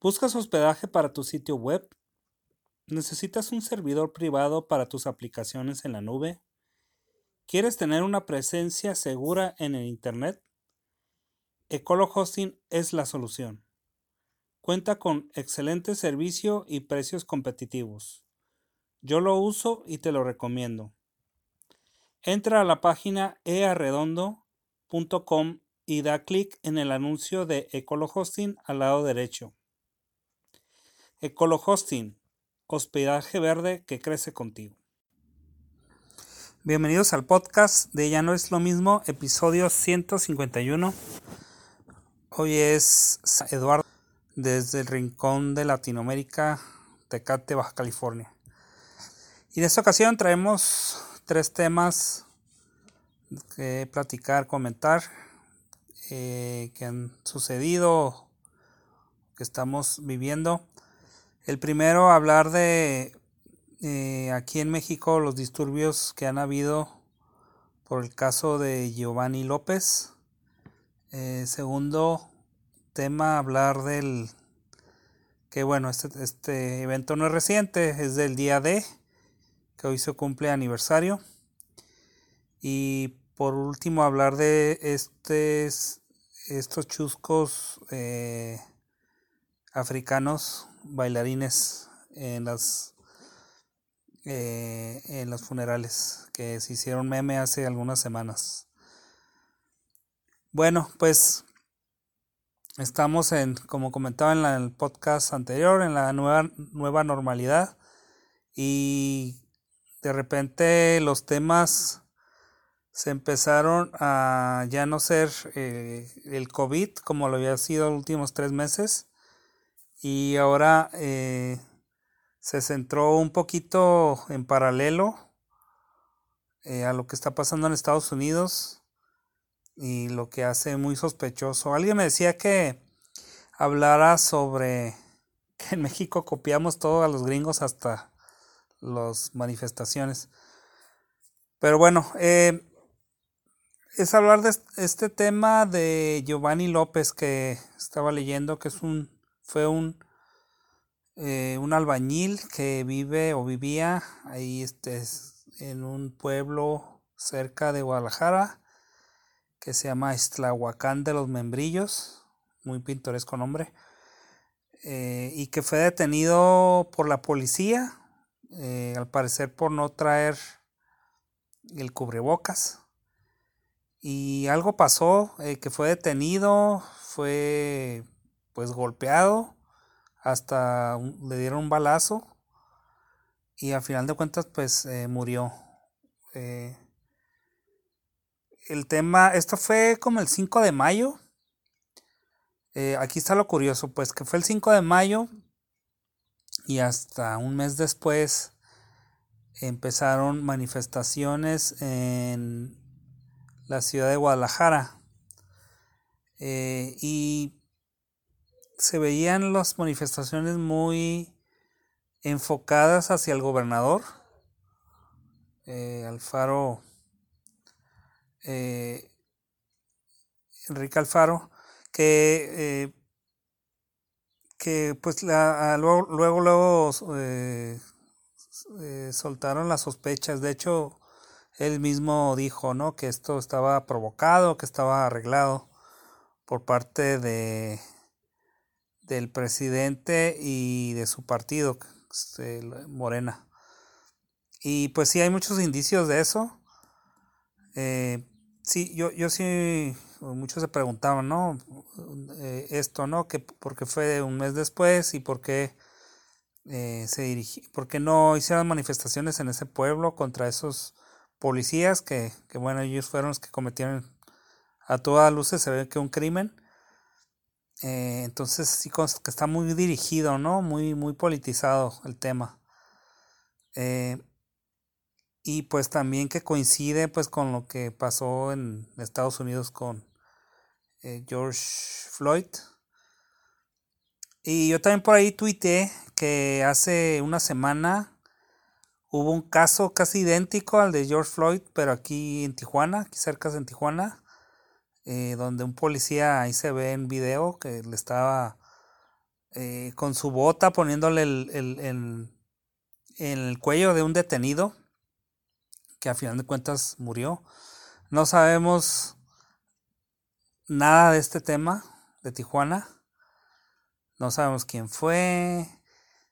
¿Buscas hospedaje para tu sitio web? ¿Necesitas un servidor privado para tus aplicaciones en la nube? ¿Quieres tener una presencia segura en el Internet? Ecolo Hosting es la solución. Cuenta con excelente servicio y precios competitivos. Yo lo uso y te lo recomiendo. Entra a la página earredondo.com y da clic en el anuncio de Ecolo Hosting al lado derecho. Ecolo Hosting, hospedaje verde que crece contigo. Bienvenidos al podcast de Ya no es lo mismo, episodio 151. Hoy es Eduardo desde el rincón de Latinoamérica, Tecate, Baja California. Y en esta ocasión traemos tres temas que platicar, comentar, eh, que han sucedido, que estamos viviendo. El primero, hablar de eh, aquí en México los disturbios que han habido por el caso de Giovanni López. Eh, segundo tema, hablar del que bueno, este, este evento no es reciente, es del día D, que hoy se cumple aniversario. Y por último, hablar de estos, estos chuscos eh, africanos bailarines en las eh, en los funerales que se hicieron meme hace algunas semanas. Bueno, pues estamos en, como comentaba en el podcast anterior, en la nueva, nueva normalidad y de repente los temas se empezaron a ya no ser eh, el COVID como lo había sido los últimos tres meses, y ahora eh, se centró un poquito en paralelo eh, a lo que está pasando en Estados Unidos y lo que hace muy sospechoso. Alguien me decía que hablara sobre que en México copiamos todo a los gringos hasta las manifestaciones. Pero bueno, eh, es hablar de este tema de Giovanni López que estaba leyendo, que es un fue un, eh, un albañil que vive o vivía ahí este, en un pueblo cerca de Guadalajara que se llama Estlahuacán de los Membrillos, muy pintoresco nombre, eh, y que fue detenido por la policía, eh, al parecer por no traer el cubrebocas. Y algo pasó, que fue detenido, fue pues golpeado, hasta le dieron un balazo y al final de cuentas pues eh, murió. Eh, el tema, esto fue como el 5 de mayo. Eh, aquí está lo curioso, pues que fue el 5 de mayo y hasta un mes después empezaron manifestaciones en la ciudad de Guadalajara. y se veían las manifestaciones muy enfocadas hacia el gobernador, eh, Alfaro, eh, Enrique Alfaro, que, eh, que pues la, luego, luego, luego soltaron las sospechas, de hecho, él mismo dijo, ¿no? Que esto estaba provocado, que estaba arreglado por parte de del presidente y de su partido, este, Morena. Y pues sí, hay muchos indicios de eso. Eh, sí, yo, yo sí, muchos se preguntaban, ¿no? Eh, esto, ¿no? Que porque fue un mes después y por qué eh, se dirigió, por qué no hicieron manifestaciones en ese pueblo contra esos policías que, que bueno, ellos fueron los que cometieron a todas luces, se ve que un crimen eh, entonces sí que está muy dirigido, ¿no? Muy, muy politizado el tema. Eh, y pues también que coincide pues con lo que pasó en Estados Unidos con eh, George Floyd. Y yo también por ahí tuiteé que hace una semana hubo un caso casi idéntico al de George Floyd, pero aquí en Tijuana, aquí cerca de Tijuana, eh, donde un policía ahí se ve en video que le estaba eh, con su bota poniéndole el, el, en el cuello de un detenido que a final de cuentas murió. No sabemos nada de este tema de Tijuana. No sabemos quién fue,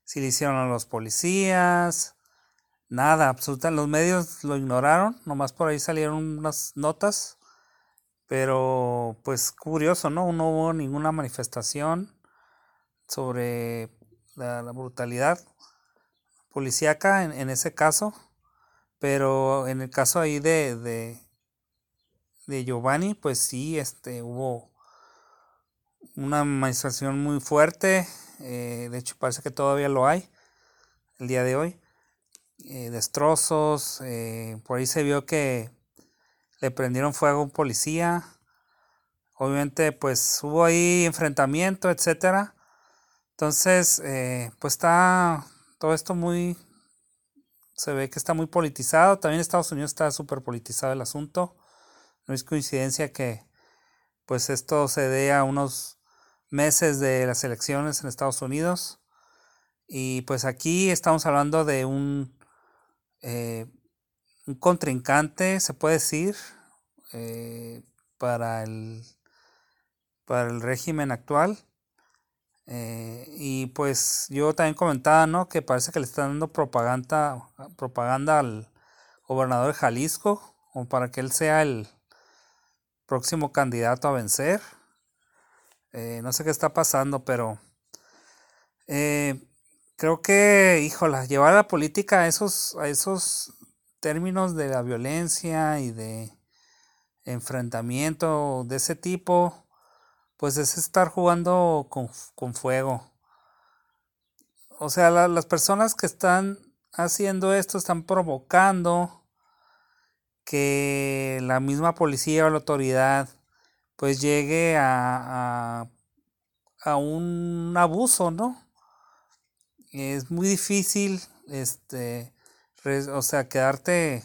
si le hicieron a los policías, nada, absolutamente. Los medios lo ignoraron, nomás por ahí salieron unas notas, pero pues curioso, ¿no? No hubo ninguna manifestación sobre la, brutalidad policíaca en, en, ese caso, pero en el caso ahí de, de, de Giovanni, pues sí, este, hubo una manifestación muy fuerte, eh, de hecho parece que todavía lo hay el día de hoy, eh, destrozos, eh, por ahí se vio que le prendieron fuego a un policía, obviamente pues hubo ahí enfrentamiento, etcétera, entonces pues está todo esto muy, se ve que está muy politizado, también Estados Unidos está súper politizado el asunto, no es coincidencia que pues esto se dé a unos meses de las elecciones en Estados Unidos. Y pues aquí estamos hablando de un, eh, un contrincante, se puede decir, eh, para, el, para el régimen actual. Eh, y pues yo también comentaba, ¿no? Que parece que le están dando propaganda, propaganda al gobernador de Jalisco, como para que él sea el próximo candidato a vencer. Eh, no sé qué está pasando, pero creo que, híjola, llevar a la política a esos, a esos términos de la violencia y de enfrentamiento de ese tipo, pues es estar jugando con, fuego. O sea, las personas que están haciendo esto están provocando que la misma policía o la autoridad pues llegue a, a, un abuso, ¿no? Es muy difícil, este, o sea, quedarte,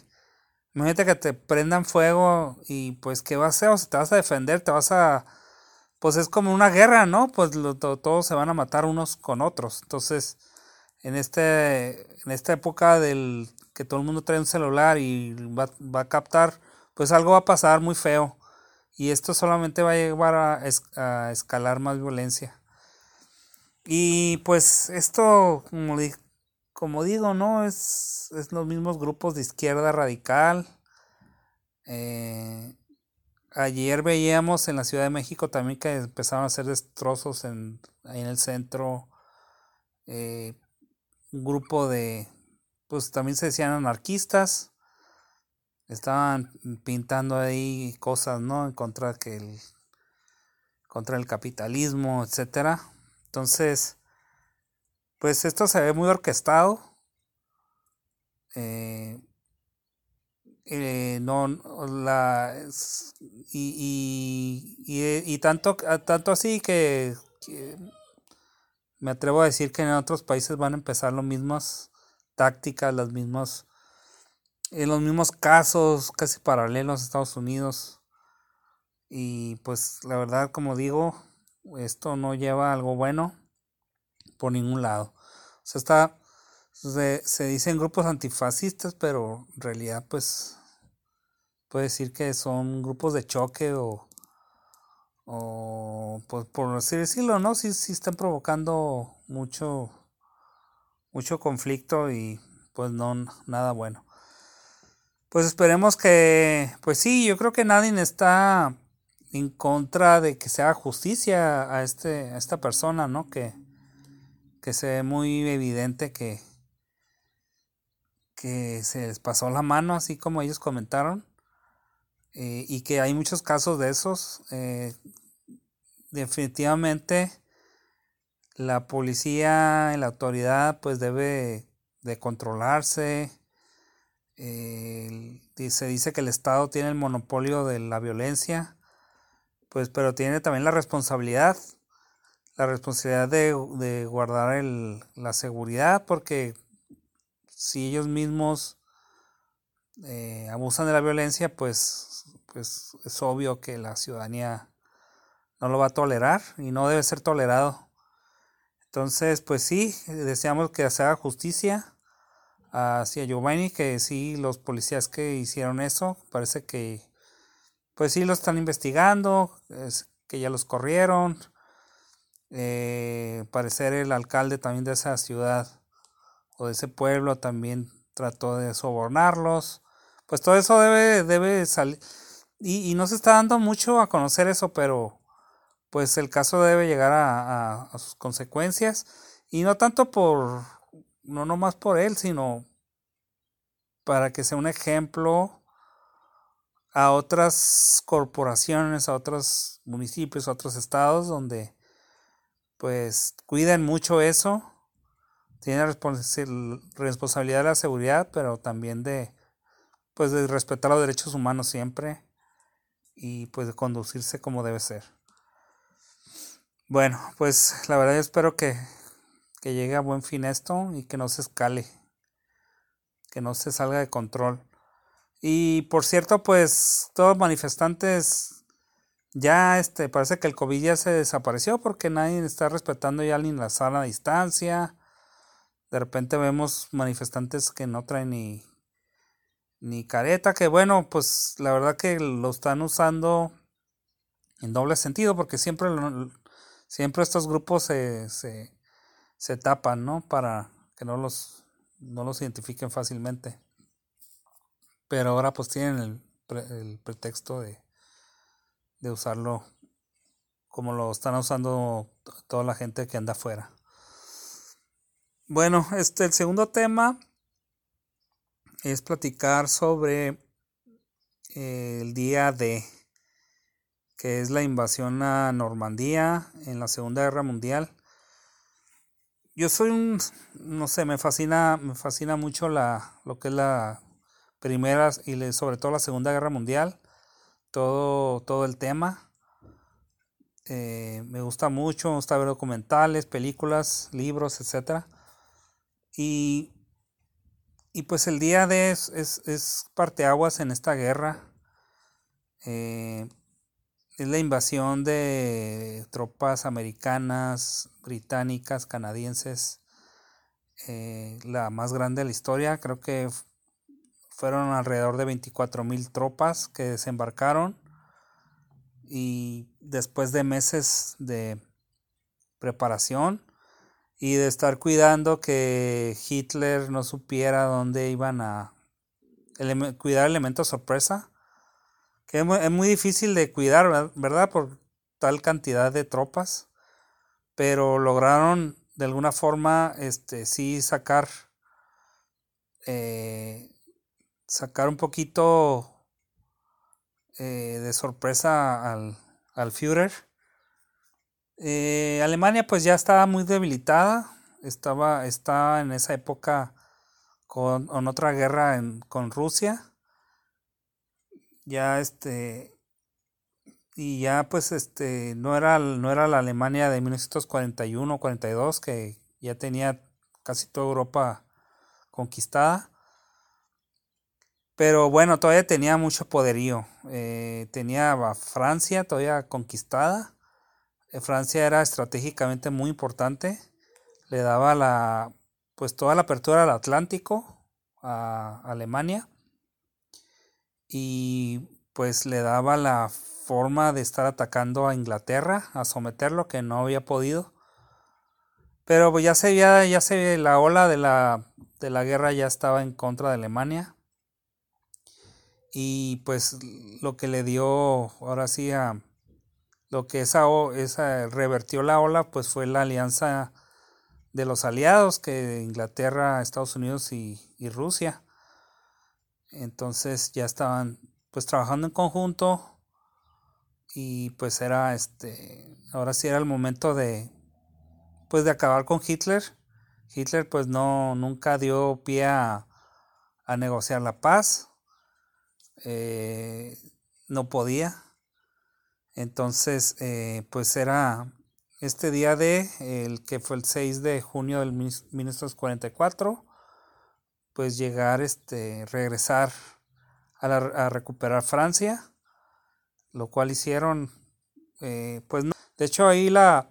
imagínate que te prendan fuego y pues, ¿qué vas a hacer? O sea, te vas a defender, te vas a, pues es como una guerra, ¿no? Pues todos se van a matar unos con otros. Entonces, en, este, en esta época del que todo el mundo trae un celular y va, va a captar, pues algo va a pasar muy feo y esto solamente va a llevar a, escalar más violencia. Y pues esto, como, como digo, ¿no? Es, es, los mismos grupos de izquierda radical. Eh, ayer veíamos en la Ciudad de México también que empezaron a hacer destrozos en, ahí en el centro. Eh, un grupo de, pues también se decían anarquistas estaban pintando ahí cosas, ¿no? En contra que el contra el capitalismo, etcétera. Entonces, pues esto se ve muy orquestado. Eh, eh, no la y, y, y, tanto tanto así que, que, me atrevo a decir que en otros países van a empezar las mismas tácticas, las mismas en los mismos casos, casi paralelos a Estados Unidos. Y pues la verdad, como digo, esto no lleva algo bueno por ningún lado. O sea, está, se, se dicen grupos antifascistas, pero en realidad pues puede decir que son grupos de choque o, o pues por así decirlo, ¿no? Sí, sí están provocando mucho, mucho conflicto y pues no, nada bueno. Pues esperemos que, pues sí, yo creo que nadie está en contra de que se haga justicia a, este, a esta persona, ¿no? Que, que se ve muy evidente que, que se les pasó la mano, así como ellos comentaron, eh, y que hay muchos casos de esos. Eh, definitivamente la policía, la autoridad, pues debe de controlarse, se dice que el Estado tiene el monopolio de la violencia, pues, pero tiene también la responsabilidad, la responsabilidad de, guardar la seguridad, porque si ellos mismos eh, abusan de la violencia, pues, pues es obvio que la ciudadanía no lo va a tolerar y no debe ser tolerado. Entonces, pues sí, deseamos que se haga justicia hacia Giovanni, que sí, los policías que hicieron eso, parece que, pues sí, lo están investigando, que ya los corrieron. Eh, parecer el alcalde también de esa ciudad o de ese pueblo también trató de sobornarlos. Pues todo eso debe, debe salir. Y, no se está dando mucho a conocer eso, pero pues el caso debe llegar a, a, sus consecuencias. Y no tanto por, no nomás por él, sino para que sea un ejemplo a otras corporaciones, a otros municipios, a otros estados donde pues cuiden mucho eso tiene responsabilidad de la seguridad, pero también de, pues, de respetar los derechos humanos siempre y pues de conducirse como debe ser. Bueno, pues la verdad espero que, que llegue a buen fin esto y que no se escale, que no se salga de control. Y por cierto, pues todos manifestantes ya este parece que el COVID ya se desapareció porque nadie está respetando ya ni la sala a distancia de repente vemos manifestantes que no traen ni, ni careta, que bueno, pues la verdad que lo están usando en doble sentido, porque siempre, siempre estos grupos se, se, se tapan, ¿no? Para que no los, no los identifiquen fácilmente. Pero ahora pues tienen el, el pretexto de, de usarlo como lo están usando toda la gente que anda afuera. Bueno, este, el segundo tema es platicar sobre el día D, que es la invasión a Normandía en la Segunda Guerra Mundial. Yo soy un, no sé, me fascina, me fascina mucho la, lo que es la primera y sobre todo la Segunda Guerra Mundial, todo, todo el tema. Eh, me gusta mucho, me gusta ver documentales, películas, libros, etcétera. Y, y pues el día de es, es, es parteaguas en esta guerra. Eh, es la invasión de tropas americanas, británicas, canadienses, eh, la más grande de la historia. Creo que fueron alrededor de 24 mil tropas que desembarcaron y después de meses de preparación y de estar cuidando que Hitler no supiera dónde iban a cuidar elementos sorpresa, que es muy, difícil de cuidar, ¿verdad? Por tal cantidad de tropas, pero lograron de alguna forma, este, sí sacar, eh, sacar un poquito eh, de sorpresa al, al Führer. Eh, Alemania pues ya estaba muy debilitada, estaba, en esa época con, otra guerra con Rusia. Ya este y ya pues este no era no era la Alemania de 1941 42 que ya tenía casi toda Europa conquistada pero bueno todavía tenía mucho poderío eh, tenía a Francia todavía conquistada Francia era estratégicamente muy importante, le daba la pues toda la apertura al Atlántico a Alemania y pues le daba la forma de estar atacando a Inglaterra, a someterlo que no había podido. Pero pues ya se ya, ya se la ola de la de la guerra ya estaba en contra de Alemania. Y pues lo que le dio ahora sí a lo que esa, esa revertió la ola pues fue la alianza de los aliados que Inglaterra, Estados Unidos y, Rusia. Entonces ya estaban pues trabajando en conjunto y pues era este ahora sí era el momento de pues de acabar con Hitler. Hitler pues no nunca dio pie a, negociar la paz. Eh, no podía entonces, eh, pues era este día de, el que fue el 6 de junio del 1944, pues llegar, este, regresar a, recuperar Francia, lo cual hicieron, eh, pues no. De hecho ahí la,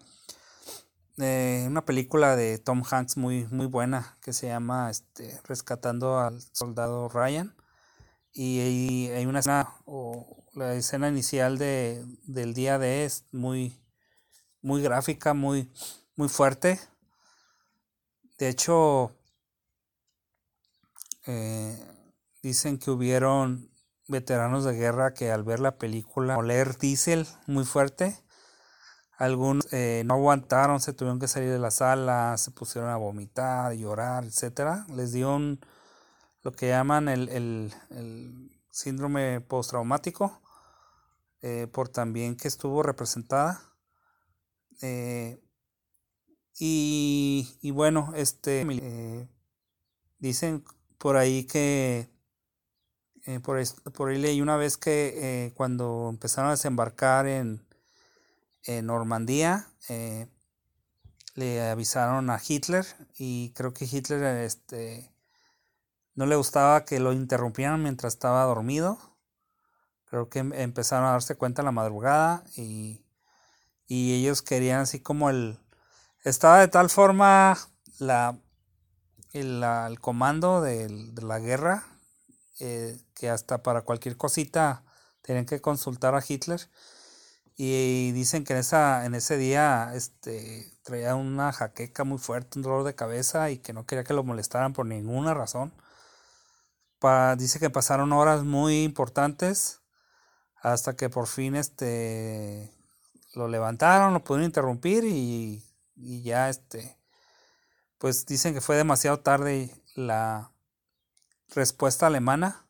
eh, una película de Tom Hanks muy, muy buena que se llama este, Rescatando al Soldado Ryan. Y hay, una escena, o la escena inicial de, del día de es muy, muy gráfica, muy, muy fuerte. De hecho, eh, dicen que hubieron veteranos de guerra que al ver la película oler diésel muy fuerte, algunos eh, no aguantaron, se tuvieron que salir de la sala, se pusieron a vomitar, llorar, etcétera. Les dio un, lo que llaman el, el, síndrome postraumático, eh, por también que estuvo representada. Eh, y, y, bueno, este dicen por ahí que por, por ahí leí una vez que cuando empezaron a desembarcar en en Normandía eh, le avisaron a Hitler y creo que Hitler este, no le gustaba que lo interrumpieran mientras estaba dormido. Creo que em, empezaron a darse cuenta en la madrugada y, y ellos querían así como el... Estaba de tal forma la, el, el comando de, la guerra eh, que hasta para cualquier cosita tenían que consultar a Hitler y dicen que en, esa, en ese día este, traía una jaqueca muy fuerte, un dolor de cabeza y que no quería que lo molestaran por ninguna razón. Dice que pasaron horas muy importantes hasta que por fin este, lo levantaron, lo pudieron interrumpir y, ya este, pues dicen que fue demasiado tarde la respuesta alemana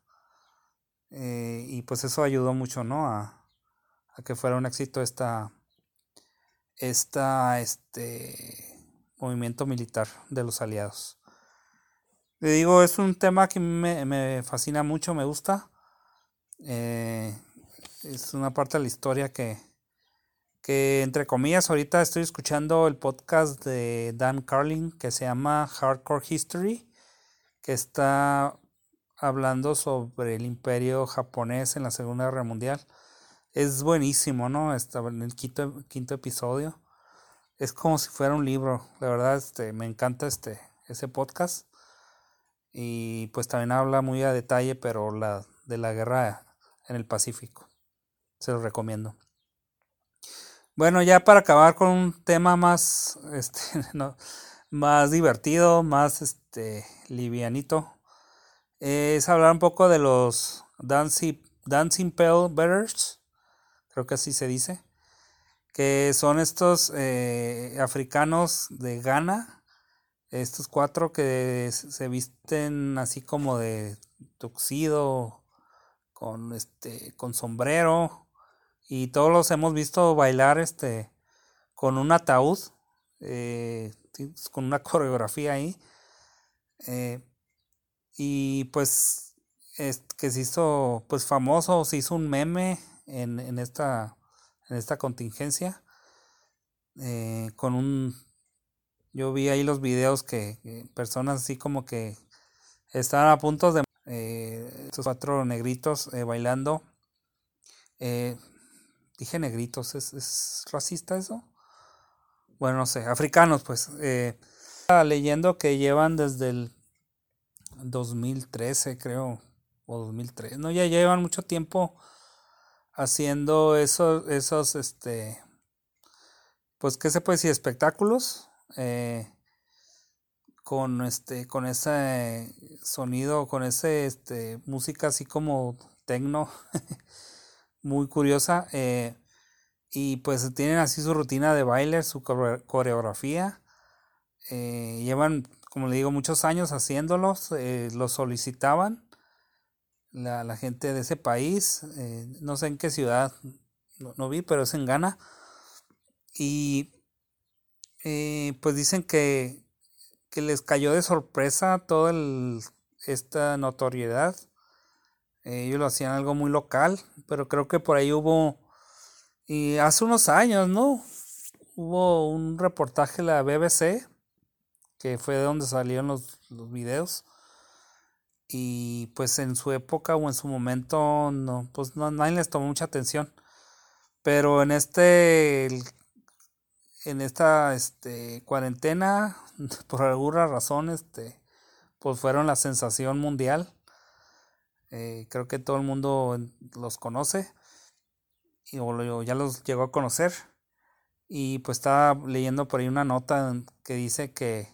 eh, y pues eso ayudó mucho, ¿no? A, a que fuera un éxito esta, esta, este movimiento militar de los aliados. Le digo, es un tema que me, me fascina mucho, me gusta. Eh, es una parte de la historia que, que, entre comillas, ahorita estoy escuchando el podcast de Dan Carlin que se llama Hardcore History, que está hablando sobre el imperio japonés en la Segunda Guerra Mundial es buenísimo, ¿no? Estaba en el quinto, quinto episodio. Es como si fuera un libro. La verdad, este, me encanta este, ese podcast. Y pues también habla muy a detalle, pero la, de la guerra en el Pacífico. Se lo recomiendo. Bueno, ya para acabar con un tema más, este, no, más divertido, más este, livianito, es hablar un poco de los Dancing, Dancing Pale Betters creo que así se dice, que son estos eh, africanos de Ghana, estos cuatro que se visten así como de tuxido, con este, con sombrero, y todos los hemos visto bailar este, con un ataúd, eh, con una coreografía ahí. Eh, y pues es, que se hizo pues famoso, se hizo un meme en, en, esta, en esta contingencia. Eh, con un. Yo vi ahí los videos que, personas así como que estaban a punto de. Eh, cuatro negritos eh, bailando. dije negritos, ¿es, ¿es, racista eso? Bueno, no sé, africanos, pues. leyendo que llevan desde el 2013, creo, o 2003. No, ya llevan mucho tiempo haciendo esos, esos, este, pues, ¿qué se puede decir? Espectáculos. Eh, con este, con ese sonido, con ese, este, música así como tecno, muy curiosa. Eh, y pues tienen así su rutina de baile, su coreografía. Eh, llevan, como le digo, muchos años haciéndolos, los solicitaban la, la gente de ese país, eh, no sé en qué ciudad, no, vi, pero es en Ghana. Y pues dicen que, que les cayó de sorpresa toda esta notoriedad. Eh, ellos lo hacían algo muy local, pero creo que por ahí hubo, y hace unos años, ¿no? Hubo un reportaje de la BBC, que fue de donde salieron los, los videos, y pues en su época o en su momento no pues no nadie les tomó mucha atención pero en este en esta este, cuarentena, por alguna razón, este, pues fueron la sensación mundial. Eh, creo que todo el mundo los conoce o ya los llegó a conocer. Y pues estaba leyendo por ahí una nota que dice que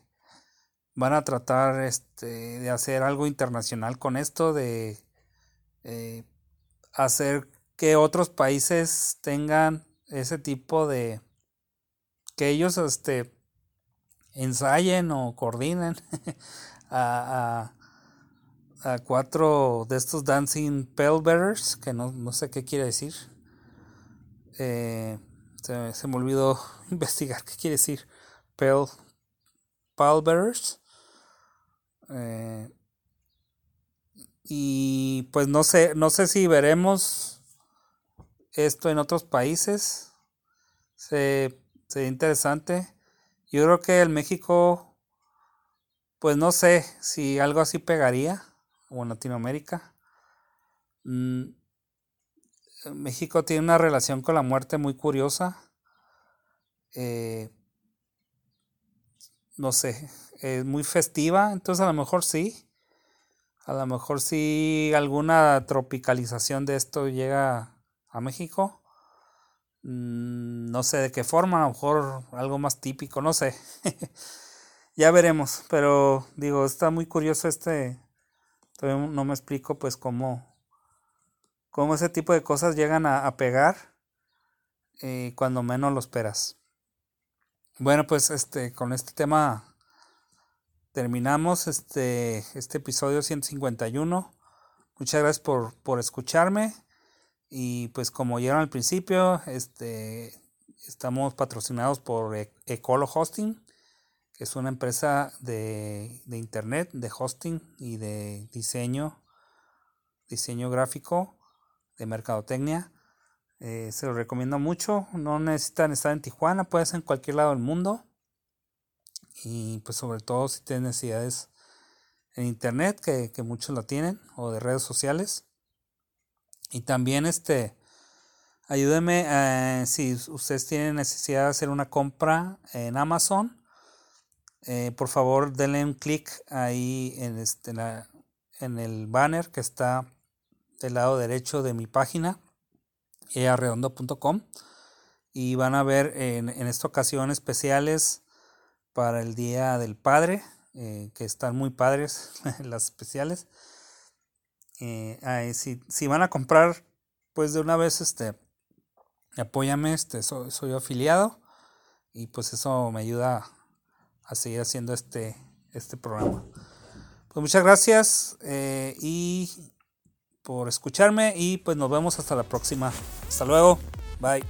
van a tratar este, de hacer algo internacional con esto, de eh, hacer que otros países tengan ese tipo de que ellos este ensayen o coordinen a, a, cuatro de estos dancing pale que no, no sé qué quiere decir. Eh, se, me olvidó investigar qué quiere decir. Pale pale eh, y pues no sé, no sé si veremos esto en otros países. Se, sería interesante. Yo creo que en México, pues no sé si algo así pegaría, o en Latinoamérica. Mm, México tiene una relación con la muerte muy curiosa. Eh, no sé, es muy festiva, entonces a lo mejor sí. A lo mejor si alguna tropicalización de esto llega a México. Mm, no sé de qué forma, a lo mejor algo más típico, no sé. ya veremos, pero digo, está muy curioso este, todavía no me explico pues cómo, cómo ese tipo de cosas llegan a, pegar eh, cuando menos lo esperas. Bueno, pues este, con este tema terminamos este, este episodio 151. Muchas gracias por, por escucharme. Y pues como llegaron al principio, este, estamos patrocinados por e-, Ecolo Hosting, que es una empresa de, de, internet, de hosting y de diseño, diseño gráfico, de mercadotecnia. Eh, se lo recomiendo mucho. No necesitan estar en Tijuana, puede ser en cualquier lado del mundo y pues sobre todo si tienen necesidades en internet que, muchos lo tienen o de redes sociales y también este ayúdenme eh, si ustedes tienen necesidad de hacer una compra en Amazon eh, por favor denle un clic ahí en este en el banner que está del lado derecho de mi página earredondo.com y van a ver en, en esta ocasión especiales para el Día del Padre, eh, que están muy padres las especiales. Eh, si, si, van a comprar, pues de una vez, este, apóyame, este, soy, soy afiliado y pues eso me ayuda a seguir haciendo este, este programa. Pues muchas gracias eh, y por escucharme y pues nos vemos hasta la próxima. Hasta luego. Bye.